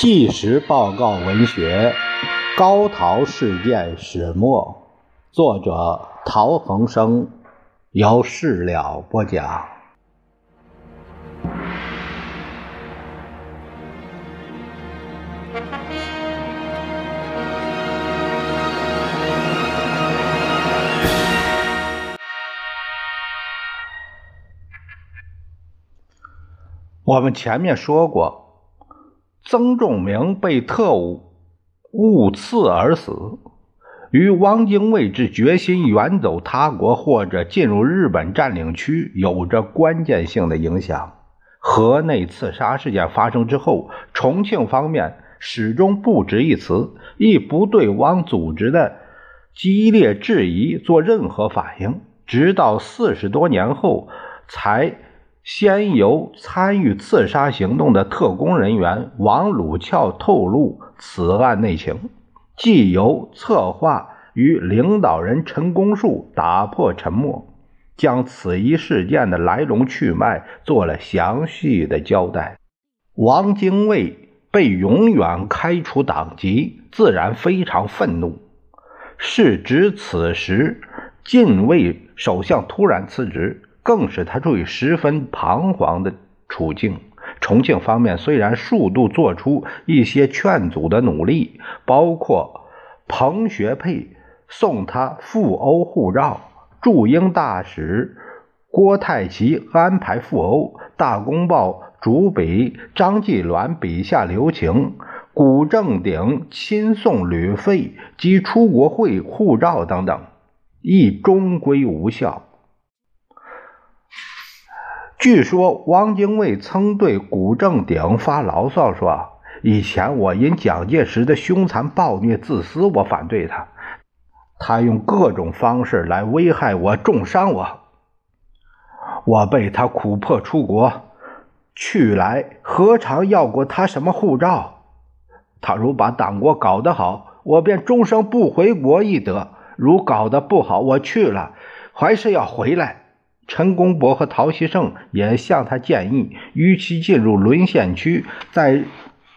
纪实报告文学《高陶事件始末》，作者陶恒生，由事了播讲。我们前面说过。曾仲明被特务误刺而死，与汪精卫之决心远走他国或者进入日本占领区有着关键性的影响。河内刺杀事件发生之后，重庆方面始终不止一词，亦不对汪组织的激烈质疑做任何反应，直到四十多年后才。先由参与刺杀行动的特工人员王鲁翘透露此案内情，既由策划与领导人陈公树打破沉默，将此一事件的来龙去脉做了详细的交代。王精卫被永远开除党籍，自然非常愤怒。是指此时，近卫首相突然辞职。更使他处于十分彷徨的处境。重庆方面虽然数度做出一些劝阻的努力，包括彭学佩送他赴欧护照，驻英大使郭泰祺安排赴欧，大公报主笔张继鸾笔下留情，古正鼎亲送旅费及出国会护照等等，亦终归无效。据说汪精卫曾对古正鼎发牢骚说：“以前我因蒋介石的凶残暴虐、自私，我反对他，他用各种方式来危害我、重伤我。我被他苦迫出国去来，何尝要过他什么护照？他如把党国搞得好，我便终生不回国一得；如搞得不好，我去了，还是要回来。”陈公博和陶希圣也向他建议，与其进入沦陷区，在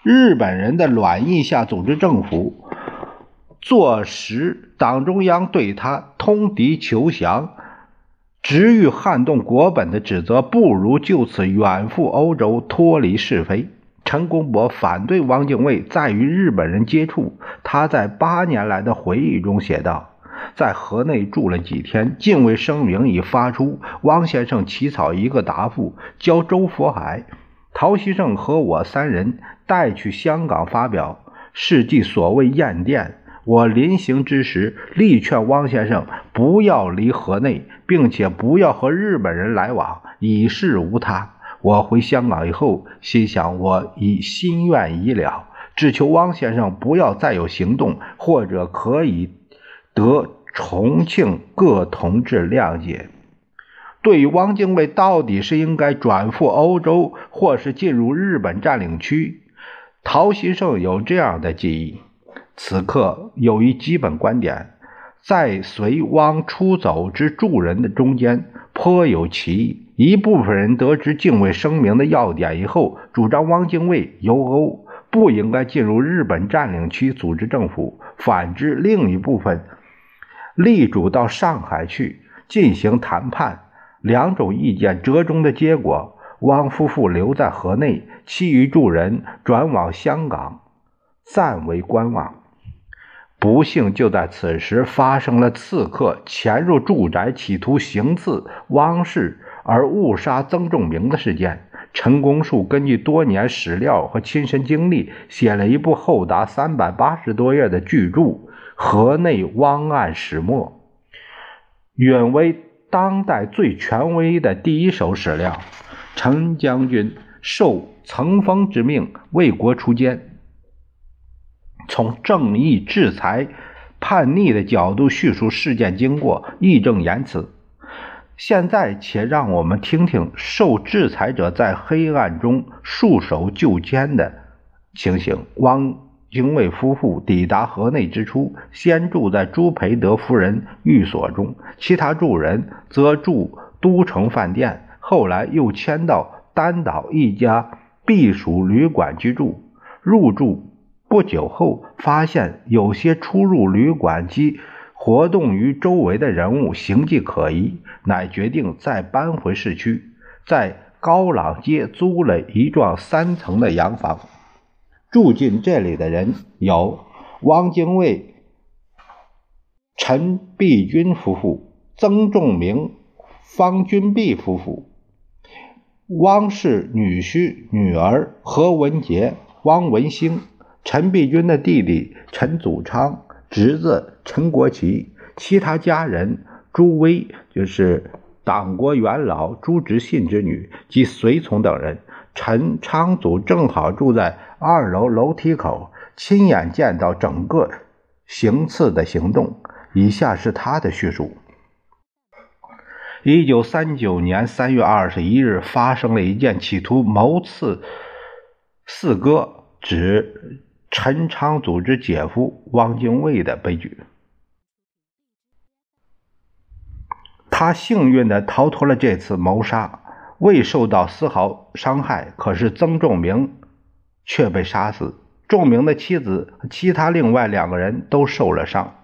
日本人的卵意下组织政府，坐实党中央对他通敌求降、直欲撼动国本的指责，不如就此远赴欧洲，脱离是非。陈公博反对汪精卫再与日本人接触，他在八年来的回忆中写道。在河内住了几天，敬畏声明已发出。汪先生起草一个答复，交周佛海、陶希圣和我三人带去香港发表。是即所谓验电。我临行之时，力劝汪先生不要离河内，并且不要和日本人来往，以示无他。我回香港以后，心想我已心愿已了，只求汪先生不要再有行动，或者可以。得重庆各同志谅解。对于汪精卫到底是应该转赴欧洲，或是进入日本占领区，陶希圣有这样的记忆：此刻有一基本观点，在随汪出走之助人的中间颇有歧义。一部分人得知敬畏声明的要点以后，主张汪精卫游欧不应该进入日本占领区组织政府；反之，另一部分。力主到上海去进行谈判，两种意见折中的结果，汪夫妇留在河内，其余住人转往香港，暂为观望。不幸就在此时发生了刺客潜入住宅，企图行刺汪氏而误杀曾仲明的事件。陈公树根据多年史料和亲身经历，写了一部厚达三百八十多页的巨著。河内汪案始末，远为当代最权威的第一手史料。陈将军受曾丰之命为国出奸，从正义制裁叛逆的角度叙述事件经过，义正言辞。现在，且让我们听听受制裁者在黑暗中束手就监的情形。汪。精卫夫妇抵达河内之初，先住在朱培德夫人寓所中，其他住人则住都城饭店。后来又迁到丹岛一家避暑旅馆居住。入住不久后，发现有些出入旅馆及活动于周围的人物形迹可疑，乃决定再搬回市区，在高朗街租了一幢三层的洋房。住进这里的人有汪精卫、陈璧君夫妇、曾仲明、方君璧夫妇。汪氏女婿、女儿何文杰、汪文兴，陈璧君的弟弟陈祖昌，侄子陈国奇，其他家人朱威就是党国元老朱执信之女及随从等人。陈昌祖正好住在二楼楼梯口，亲眼见到整个行刺的行动。以下是他的叙述。一九三九年三月二十一日，发生了一件企图谋刺四哥指陈昌祖之姐夫汪精卫的悲剧。他幸运的逃脱了这次谋杀，未受到丝毫伤害。可是曾仲明却被杀死，仲明的妻子和其他另外两个人都受了伤。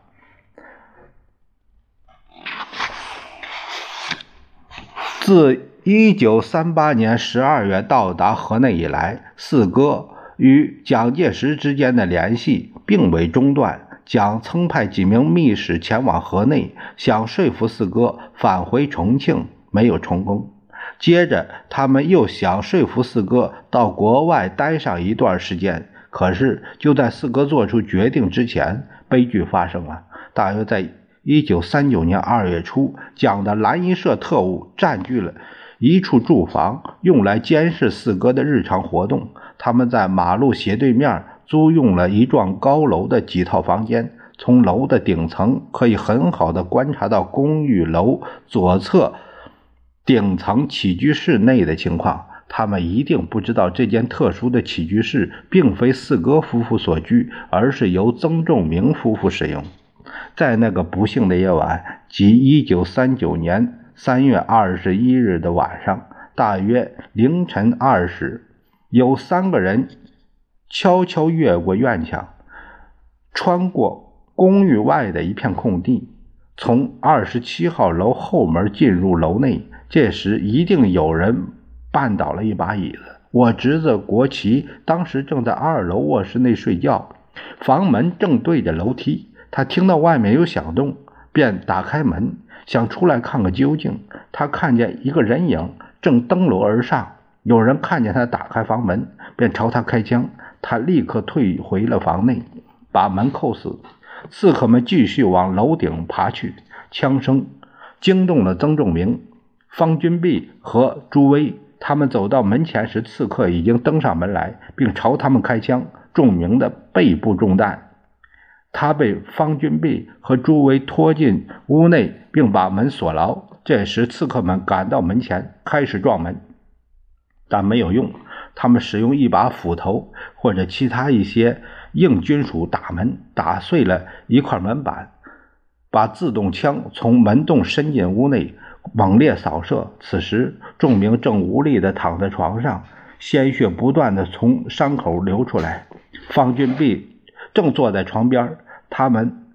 自一九三八年十二月到达河内以来，四哥与蒋介石之间的联系并未中断。蒋曾派几名密使前往河内，想说服四哥返回重庆，没有成功。接着，他们又想说服四哥到国外待上一段时间。可是，就在四哥做出决定之前，悲剧发生了。大约在。一九三九年二月初，蒋的蓝衣社特务占据了一处住房，用来监视四哥的日常活动。他们在马路斜对面租用了一幢高楼的几套房间，从楼的顶层可以很好的观察到公寓楼左侧顶层起居室内的情况。他们一定不知道这间特殊的起居室并非四哥夫妇所居，而是由曾仲明夫妇使用。在那个不幸的夜晚，即一九三九年三月二十一日的晚上，大约凌晨二时，有三个人悄悄越过院墙，穿过公寓外的一片空地，从二十七号楼后门进入楼内。这时，一定有人绊倒了一把椅子。我侄子国旗当时正在二楼卧室内睡觉，房门正对着楼梯。他听到外面有响动，便打开门，想出来看个究竟。他看见一个人影正登楼而上，有人看见他打开房门，便朝他开枪。他立刻退回了房内，把门扣死。刺客们继续往楼顶爬去，枪声惊动了曾仲明、方君璧和朱威。他们走到门前时，刺客已经登上门来，并朝他们开枪。仲明的背部中弹。他被方君璧和朱威拖进屋内，并把门锁牢。这时，刺客们赶到门前，开始撞门，但没有用。他们使用一把斧头或者其他一些硬金属打门，打碎了一块门板，把自动枪从门洞伸进屋内，猛烈扫射。此时，仲明正无力地躺在床上，鲜血不断地从伤口流出来。方君璧正坐在床边。他们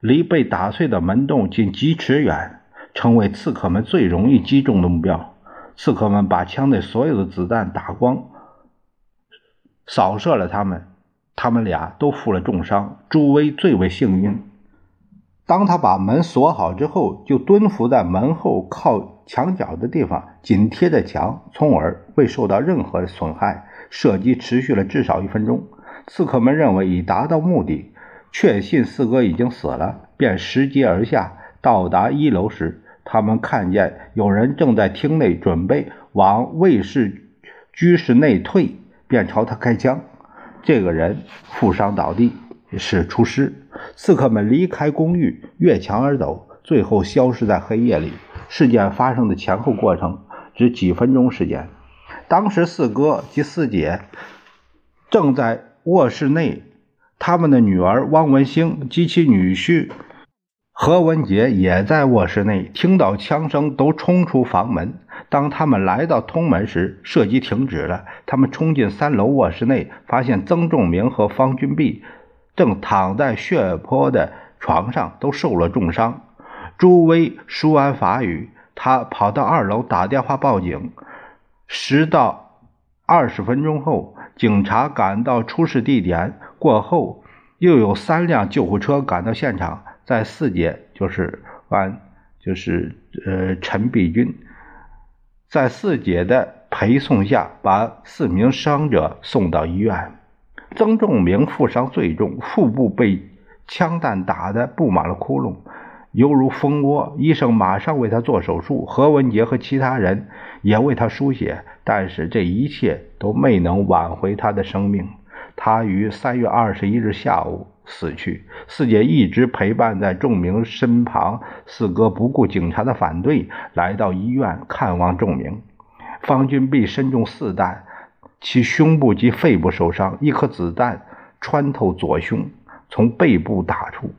离被打碎的门洞仅几尺远，成为刺客们最容易击中的目标。刺客们把枪内所有的子弹打光，扫射了他们。他们俩都负了重伤。朱威最为幸运，当他把门锁好之后，就蹲伏在门后靠墙角的地方，紧贴着墙，从而未受到任何损害。射击持续了至少一分钟。刺客们认为已达到目的。确信四哥已经死了，便拾阶而下。到达一楼时，他们看见有人正在厅内准备往卫士居室内退，便朝他开枪。这个人负伤倒地，是厨师。刺客们离开公寓，越墙而走，最后消失在黑夜里。事件发生的前后过程只几分钟时间。当时四哥及四姐正在卧室内。他们的女儿汪文兴及其女婿何文杰也在卧室内，听到枪声都冲出房门。当他们来到通门时，射击停止了。他们冲进三楼卧室内，发现曾仲明和方君碧正躺在血泊的床上，都受了重伤。朱威说完法语，他跑到二楼打电话报警。十到二十分钟后，警察赶到出事地点。过后，又有三辆救护车赶到现场，在四姐就是完就是呃陈碧君。在四姐的陪送下，把四名伤者送到医院。曾仲明负伤最重，腹部被枪弹打得布满了窟窿，犹如蜂窝。医生马上为他做手术，何文杰和其他人也为他输血，但是这一切都没能挽回他的生命。他于三月二十一日下午死去。四姐一直陪伴在仲明身旁。四哥不顾警察的反对，来到医院看望仲明。方君碧身中四弹，其胸部及肺部受伤，一颗子弹穿透左胸，从背部打出，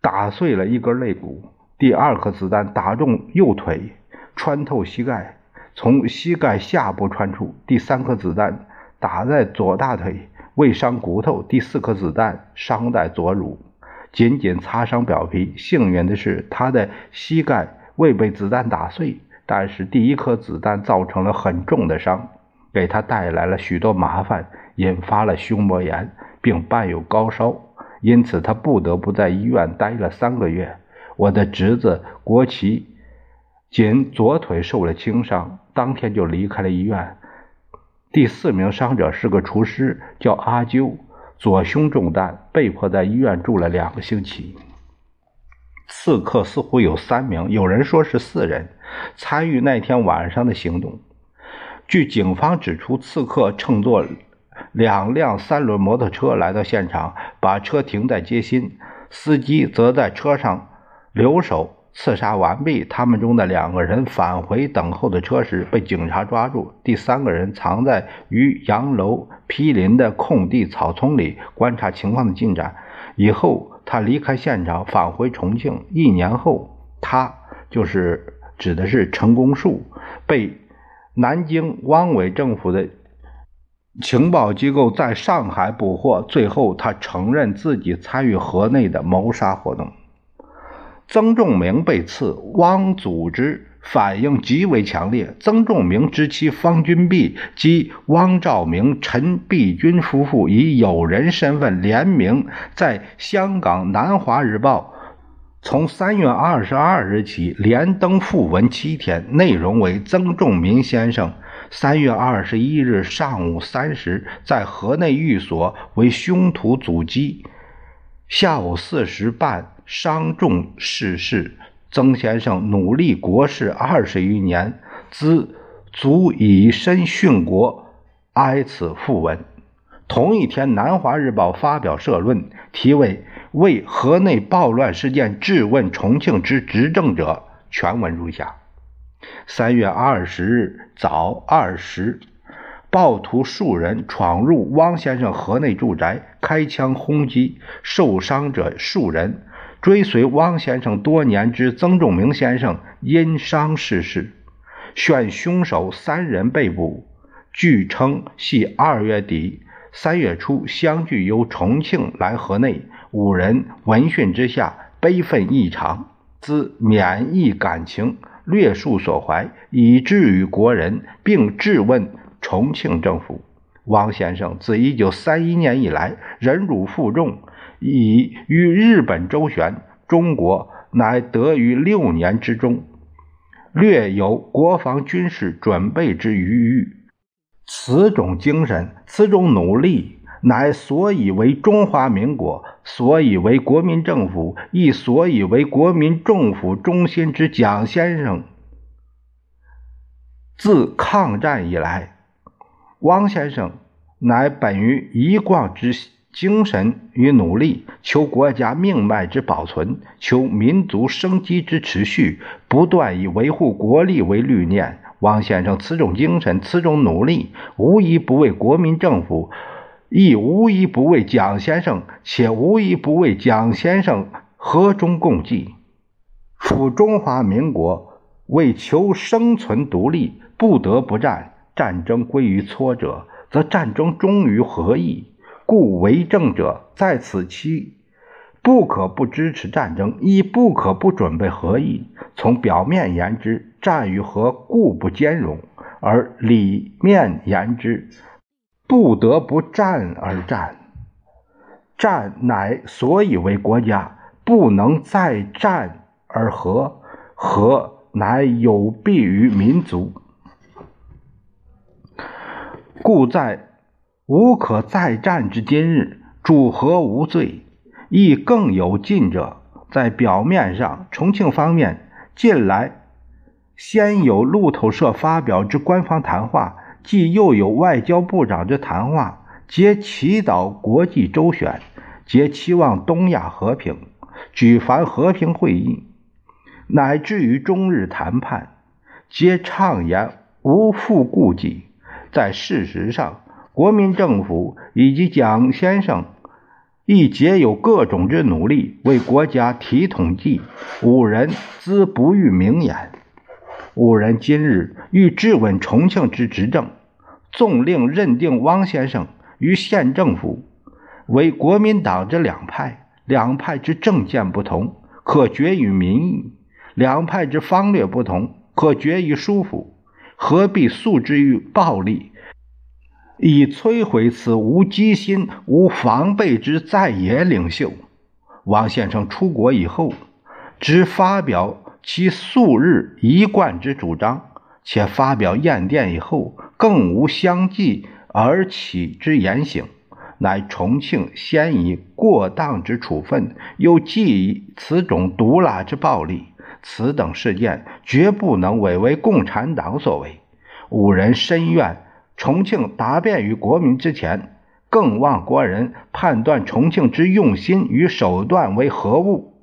打碎了一根肋骨；第二颗子弹打中右腿，穿透膝盖，从膝盖下部穿出；第三颗子弹。打在左大腿，未伤骨头。第四颗子弹伤在左乳，仅仅擦伤表皮。幸运的是，他的膝盖未被子弹打碎，但是第一颗子弹造成了很重的伤，给他带来了许多麻烦，引发了胸膜炎，并伴有高烧，因此他不得不在医院待了三个月。我的侄子国旗仅左腿受了轻伤，当天就离开了医院。第四名伤者是个厨师，叫阿啾，左胸中弹，被迫在医院住了两个星期。刺客似乎有三名，有人说是四人，参与那天晚上的行动。据警方指出，刺客乘坐两辆三轮摩托车来到现场，把车停在街心，司机则在车上留守。刺杀完毕，他们中的两个人返回等候的车时被警察抓住。第三个人藏在与洋楼毗邻的空地草丛里，观察情况的进展。以后他离开现场，返回重庆。一年后，他就是指的是陈公树，被南京汪伪政府的情报机构在上海捕获。最后，他承认自己参与河内的谋杀活动。曾仲明被刺，汪组织反应极为强烈。曾仲明之妻方君碧及汪兆明、陈碧君夫妇以友人身份联名在香港《南华日报》从三月二十二日起连登讣文七天，内容为曾仲明先生三月二十一日上午三时在河内寓所为凶徒阻击，下午四时半。伤重逝世，曾先生努力国事二十余年，兹足以身殉国，哀此讣文。同一天，《南华日报》发表社论，题为“为河内暴乱事件质问重庆之执政者”，全文如下：三月二十日早二时，暴徒数人闯入汪先生河内住宅，开枪轰击，受伤者数人。追随汪先生多年之曾仲明先生因伤逝世，选凶手三人被捕，据称系二月底三月初相聚由重庆来河内，五人闻讯之下悲愤异常，自免疫感情略述所怀，以至于国人，并质问重庆政府。汪先生自一九三一年以来忍辱负重。以与日本周旋，中国乃得于六年之中，略有国防军事准备之余裕。此种精神，此种努力，乃所以为中华民国，所以为国民政府，亦所以为国民政府中心之蒋先生。自抗战以来，汪先生乃本于一贯之。精神与努力，求国家命脉之保存，求民族生机之持续，不断以维护国力为律念。汪先生此种精神，此种努力，无一不为国民政府，亦无一不为蒋先生，且无一不为蒋先生和衷共济。夫中华民国为求生存独立，不得不战。战争归于挫折，则战争终于何意？故为政者在此期，不可不支持战争，亦不可不准备何意。从表面言之，战与和固不兼容；而里面言之，不得不战而战。战乃所以为国家，不能再战而和，和乃有弊于民族。故在无可再战之今日，主和无罪，亦更有进者。在表面上，重庆方面近来先有路透社发表之官方谈话，既又有外交部长之谈话，皆祈祷国际周旋。皆期望东亚和平，举凡和平会议，乃至于中日谈判，皆畅言无负顾忌。在事实上，国民政府以及蒋先生亦皆有各种之努力，为国家提统计。吾人兹不欲明言。吾人今日欲质问重庆之执政，纵令认定汪先生与县政府。为国民党之两派，两派之政见不同，可决于民意；两派之方略不同，可决于舒服。何必诉之于暴力，以摧毁此无机心、无防备之在野领袖？王先生出国以后，只发表其素日一贯之主张，且发表唁电以后，更无相继而起之言行。乃重庆先以过当之处分，又继以此种毒辣之暴力，此等事件绝不能委为共产党所为。吾人深愿重庆答辩于国民之前，更望国人判断重庆之用心与手段为何物。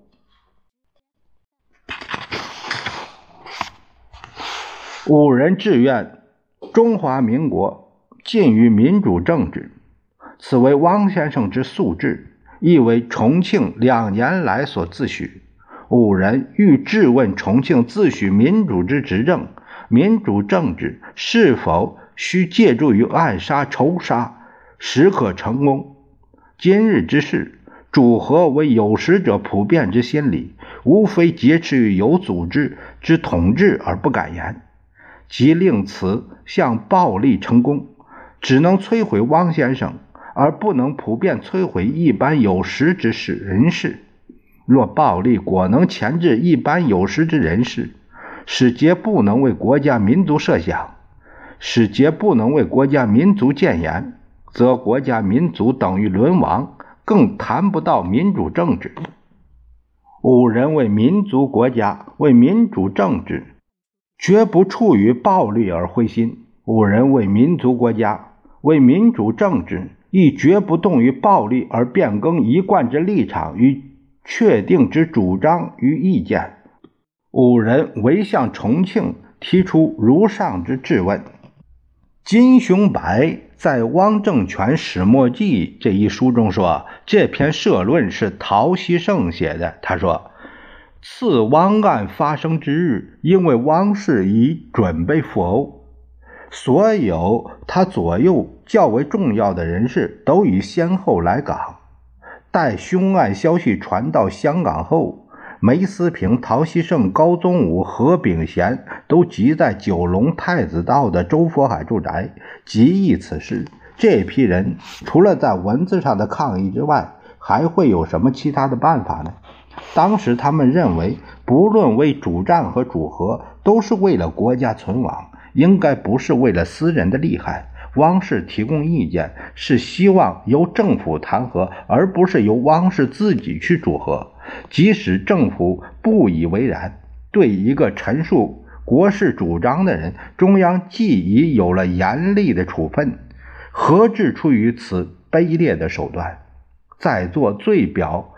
五人志愿中华民国近于民主政治。此为汪先生之素质，亦为重庆两年来所自诩。五人欲质问重庆自诩民主之执政，民主政治是否需借助于暗杀、仇杀，时可成功？今日之事，主和为有识者普遍之心理，无非劫持于有组织之统治而不敢言，即令此项暴力成功，只能摧毁汪先生。而不能普遍摧毁一般有识之士人士。若暴力果能钳制一般有识之人士，使皆不能为国家民族设想，使皆不能为国家民族建言，则国家民族等于沦亡，更谈不到民主政治。五人为民族国家，为民主政治，绝不处于暴力而灰心。五人为民族国家，为民主政治。亦绝不动于暴力而变更一贯之立场与确定之主张与意见。五人唯向重庆提出如上之质问。金雄白在《汪政权始末记》这一书中说，这篇社论是陶希圣写的。他说，次汪案发生之日，因为汪氏已准备赴欧。所有他左右较为重要的人士都已先后来港。待凶案消息传到香港后，梅思平、陶希圣、高宗武、何炳贤都集在九龙太子道的周佛海住宅，极议此事。这批人除了在文字上的抗议之外，还会有什么其他的办法呢？当时他们认为，不论为主战和主和，都是为了国家存亡。应该不是为了私人的利害，汪氏提供意见是希望由政府谈和，而不是由汪氏自己去主和。即使政府不以为然，对一个陈述国事主张的人，中央既已有了严厉的处分，何至出于此卑劣的手段？在座最表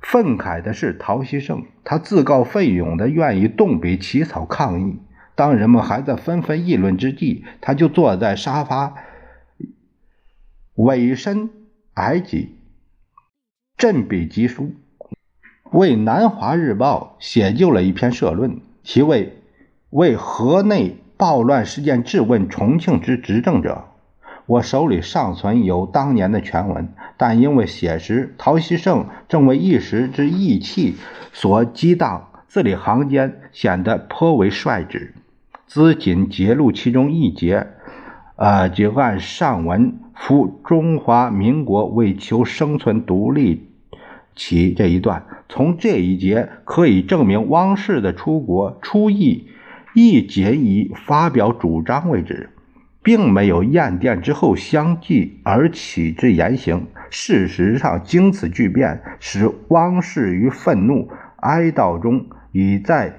愤慨的是陶希圣，他自告奋勇的愿意动笔起草抗议。当人们还在纷纷议论之际，他就坐在沙发，委身挨挤，振笔疾书，为《南华日报》写就了一篇社论，题为《为河内暴乱事件质问重庆之执政者。我手里尚存有当年的全文，但因为写时陶希圣正为一时之意气所激荡，字里行间显得颇为率直。兹仅揭录其中一节，呃，就按上文夫中华民国为求生存独立起这一段，从这一节可以证明汪氏的出国出意，亦仅以发表主张为止。并没有验电之后相继而起之言行。事实上，经此巨变，使汪氏于愤怒哀悼中，已在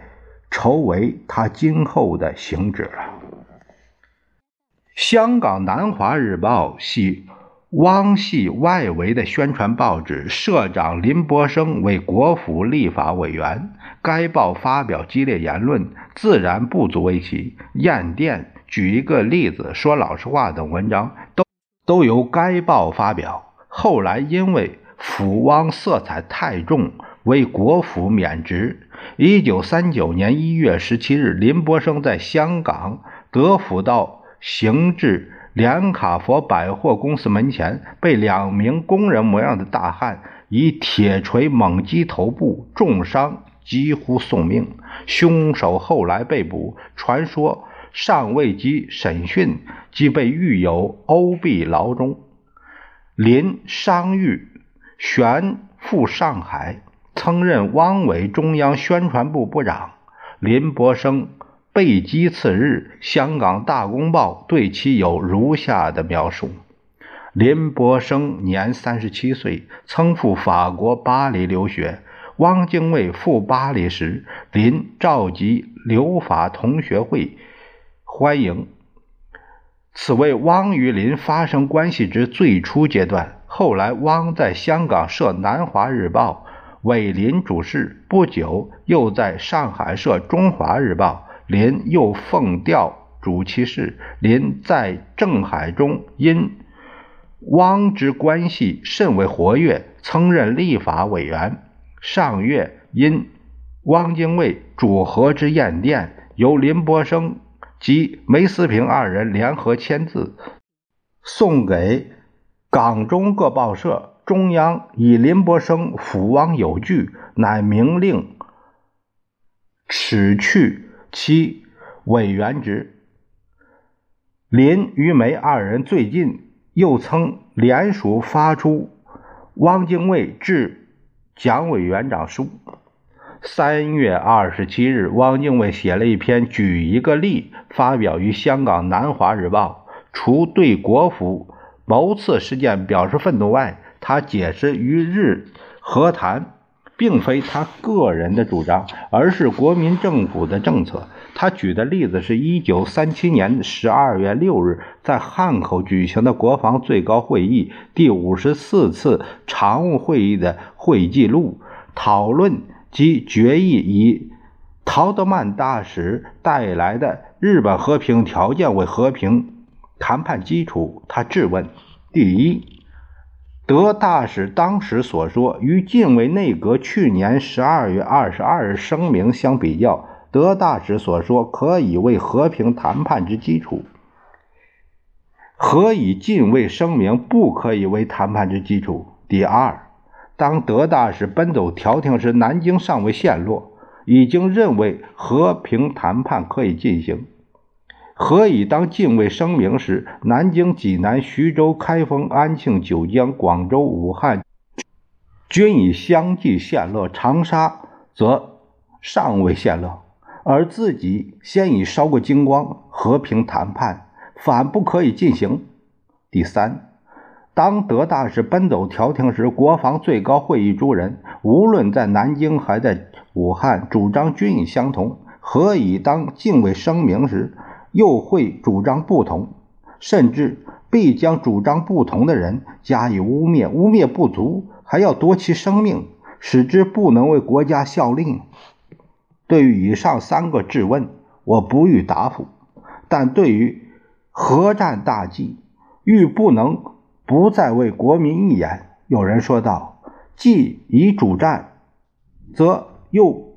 筹为他今后的行止了。香港南华日报系汪系外围的宣传报纸，社长林伯生为国府立法委员，该报发表激烈言论，自然不足为奇。验电。举一个例子，说老实话等文章都都由该报发表。后来因为府汪色彩太重，为国府免职。一九三九年一月十七日，林伯生在香港德辅道行至连卡佛百货公司门前，被两名工人模样的大汉以铁锤猛击头部，重伤，几乎送命。凶手后来被捕，传说。尚未及审讯，即被狱友殴毙牢中。林伤愈，旋赴上海，曾任汪伪中央宣传部部长。林伯生被击次日，香港大公报对其有如下的描述：林伯生年三十七岁，曾赴法国巴黎留学。汪精卫赴巴黎时，林召集留法同学会。欢迎，此为汪与林发生关系之最初阶段。后来，汪在香港设《南华日报》，委林主事。不久，又在上海设《中华日报》，林又奉调主其事。林在政海中因汪之关系甚为活跃，曾任立法委员。上月因汪精卫主和之唁电，由林伯生。及梅思平二人联合签字，送给港中各报社。中央以林伯生抚汪有据，乃明令辞去其委员职。林与梅二人最近又曾联署发出汪精卫致蒋委员长书。三月二十七日，汪精卫写了一篇《举一个例》，发表于香港《南华日报》。除对国府谋刺事件表示愤怒外，他解释与日和谈，并非他个人的主张，而是国民政府的政策。他举的例子是一九三七年十二月六日在汉口举行的国防最高会议第五十四次常务会议的会议记录，讨论。即决议以陶德曼大使带来的日本和平条件为和平谈判基础。他质问：第一，德大使当时所说与近卫内阁去年十二月二十二日声明相比较，德大使所说可以为和平谈判之基础，何以近卫声明不可以为谈判之基础？第二。当德大使奔走调停时，南京尚未陷落，已经认为和平谈判可以进行。何以当禁卫声明时，南京、济南、徐州、开封、安庆、九江、广州、武汉均已相继陷落，长沙则尚未陷落，而自己先已烧过精光，和平谈判反不可以进行？第三。当德大使奔走调停时，国防最高会议诸人无论在南京还在武汉，主张均已相同。何以当敬畏声明时，又会主张不同，甚至必将主张不同的人加以污蔑？污蔑不足，还要夺其生命，使之不能为国家效力？对于以上三个质问，我不予答复。但对于核战大计，欲不能。不再为国民一言。有人说道：“既已主战，则又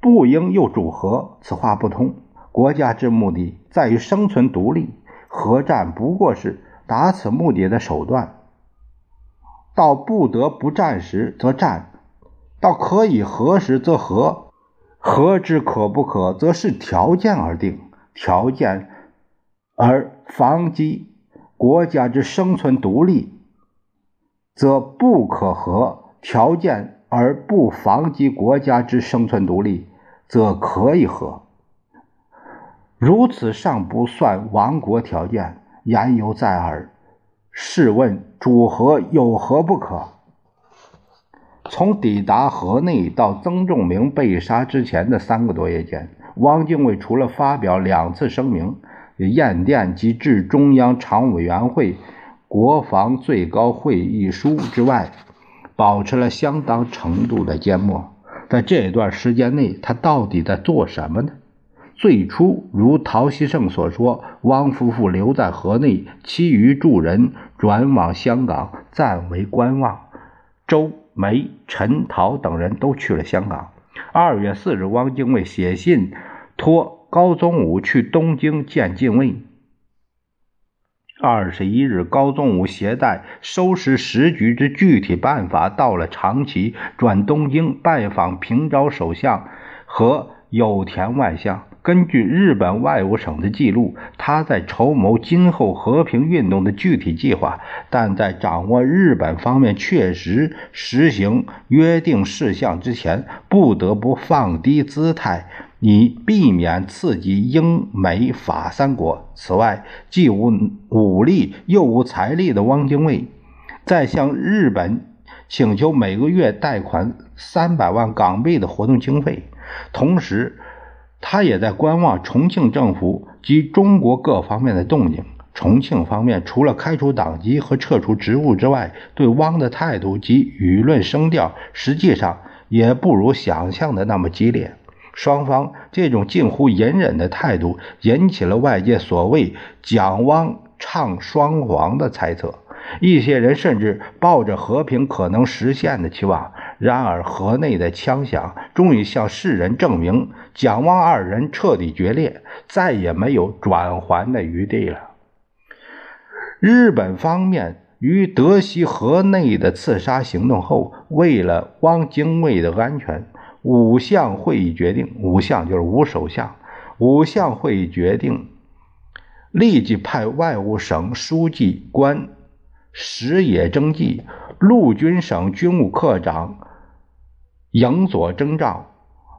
不应又主和。”此话不通。国家之目的在于生存独立，核战不过是达此目的的手段。到不得不战时则战，到可以和时则和。和之可不可，则视条件而定。条件而防击国家之生存独立，则不可和；条件而不防击国家之生存独立，则可以和。如此尚不算亡国条件，言犹在耳。试问主和有何不可？从抵达河内到曾仲明被杀之前的三个多月间，汪精卫除了发表两次声明、唁电及致中央常委员会国防最高会议书之外，保持了相当程度的缄默。在这段时间内，他到底在做什么呢？最初，如陶希圣所说，汪夫妇留在河内，其余诸人转往香港，暂为观望。周。梅、陈陶等人都去了香港。二月四日，汪精卫写信托高宗武去东京见禁卫。二十一日，高宗武携带收拾时局之具体办法到了长崎，转东京拜访平沼首相和有田外相。根据日本外务省的记录，他在筹谋今后和平运动的具体计划，但在掌握日本方面确实实行约定事项之前，不得不放低姿态，以避免刺激英美法三国。此外，既无武力又无财力的汪精卫，在向日本请求每个月贷款三百万港币的活动经费，同时。他也在观望重庆政府及中国各方面的动静。重庆方面除了开除党籍和撤除职务之外，对汪的态度及舆论声调，实际上也不如想象的那么激烈。双方这种近乎隐忍的态度，引起了外界所谓“蒋汪唱双簧”的猜测。一些人甚至抱着和平可能实现的期望。然而，河内的枪响终于向世人证明，蒋汪二人彻底决裂，再也没有转圜的余地了。日本方面于德西河内的刺杀行动后，为了汪精卫的安全，五项会议决定，五项就是五首相，五项会议决定立即派外务省书记官石野征纪、陆军省军务科长。营佐征兆、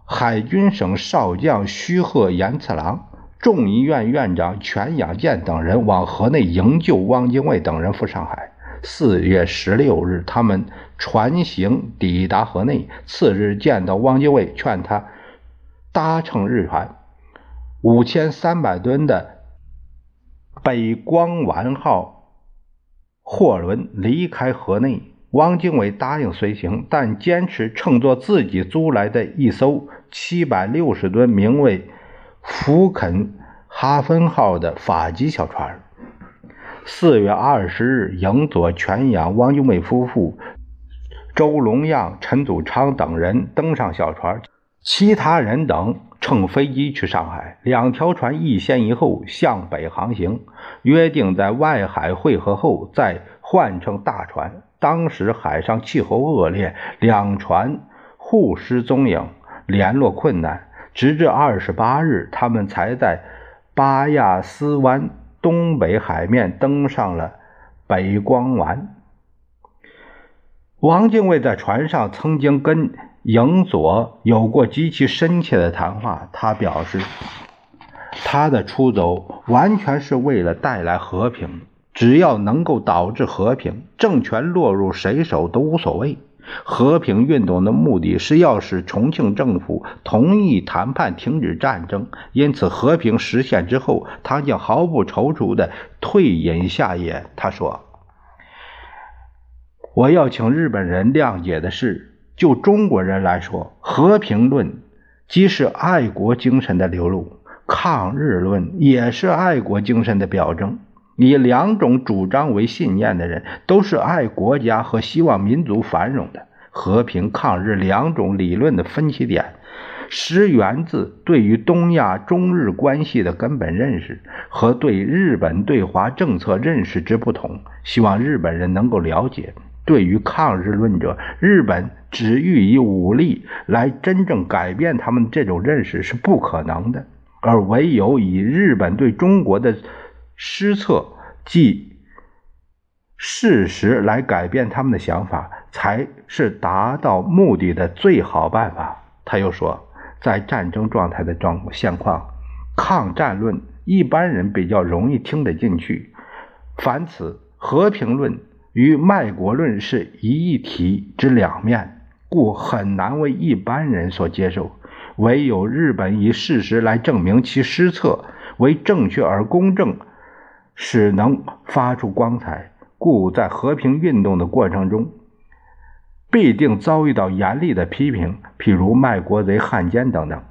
海军省少将须贺延次郎、众议院院长全养健等人往河内营救汪精卫等人赴上海。四月十六日，他们船行抵达河内。次日见到汪精卫，劝他搭乘日船五千三百吨的北光丸号货轮离开河内。汪精卫答应随行，但坚持乘坐自己租来的一艘七百六十吨、名为“福肯哈芬号”的法籍小船。四月二十日，营佐全养汪精卫夫妇、周龙样、陈祖昌等人登上小船，其他人等乘飞机去上海。两条船一先一后向北航行，约定在外海汇合后再换乘大船。当时海上气候恶劣，两船互失踪影，联络困难。直至二十八日，他们才在巴亚斯湾东北海面登上了北光丸。王精卫在船上曾经跟影佐有过极其深切的谈话，他表示，他的出走完全是为了带来和平。只要能够导致和平，政权落入谁手都无所谓。和平运动的目的是要使重庆政府同意谈判停止战争，因此和平实现之后，他将毫不踌躇地退隐下野。他说：“我要请日本人谅解的是，就中国人来说，和平论即是爱国精神的流露，抗日论也是爱国精神的表征。”以两种主张为信念的人，都是爱国家和希望民族繁荣的。和平、抗日两种理论的分歧点，实源自对于东亚中日关系的根本认识和对日本对华政策认识之不同。希望日本人能够了解，对于抗日论者，日本只欲以武力来真正改变他们这种认识是不可能的，而唯有以日本对中国的失策，即事实来改变他们的想法，才是达到目的的最好办法。他又说。在战争状态的状现况，抗战论一般人比较容易听得进去；凡此和平论与卖国论是一体之两面，故很难为一般人所接受。唯有日本以事实来证明其失策为正确而公正，使能发出光彩。故在和平运动的过程中。必定遭遇到严厉的批评，譬如卖国贼、汉奸等等。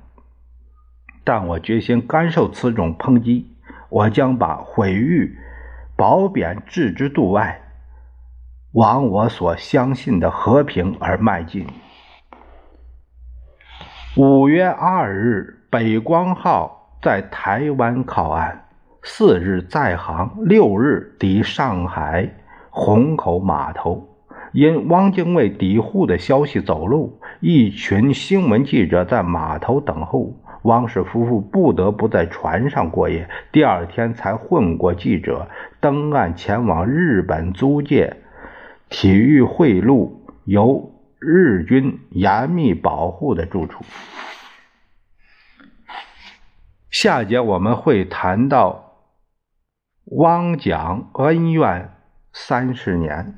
但我决心甘受此种抨击，我将把毁誉、褒贬置之度外，往我所相信的和平而迈进。五月二日，北光号在台湾靠岸，四日在航，六日抵上海虹口码头。因汪精卫抵沪的消息走漏，一群新闻记者在码头等候，汪氏夫妇不得不在船上过夜。第二天才混过记者登岸前往日本租界体育会路，由日军严密保护的住处。下节我们会谈到汪蒋恩怨三十年。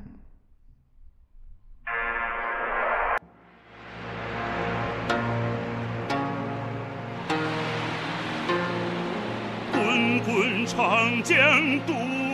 滚滚长江东。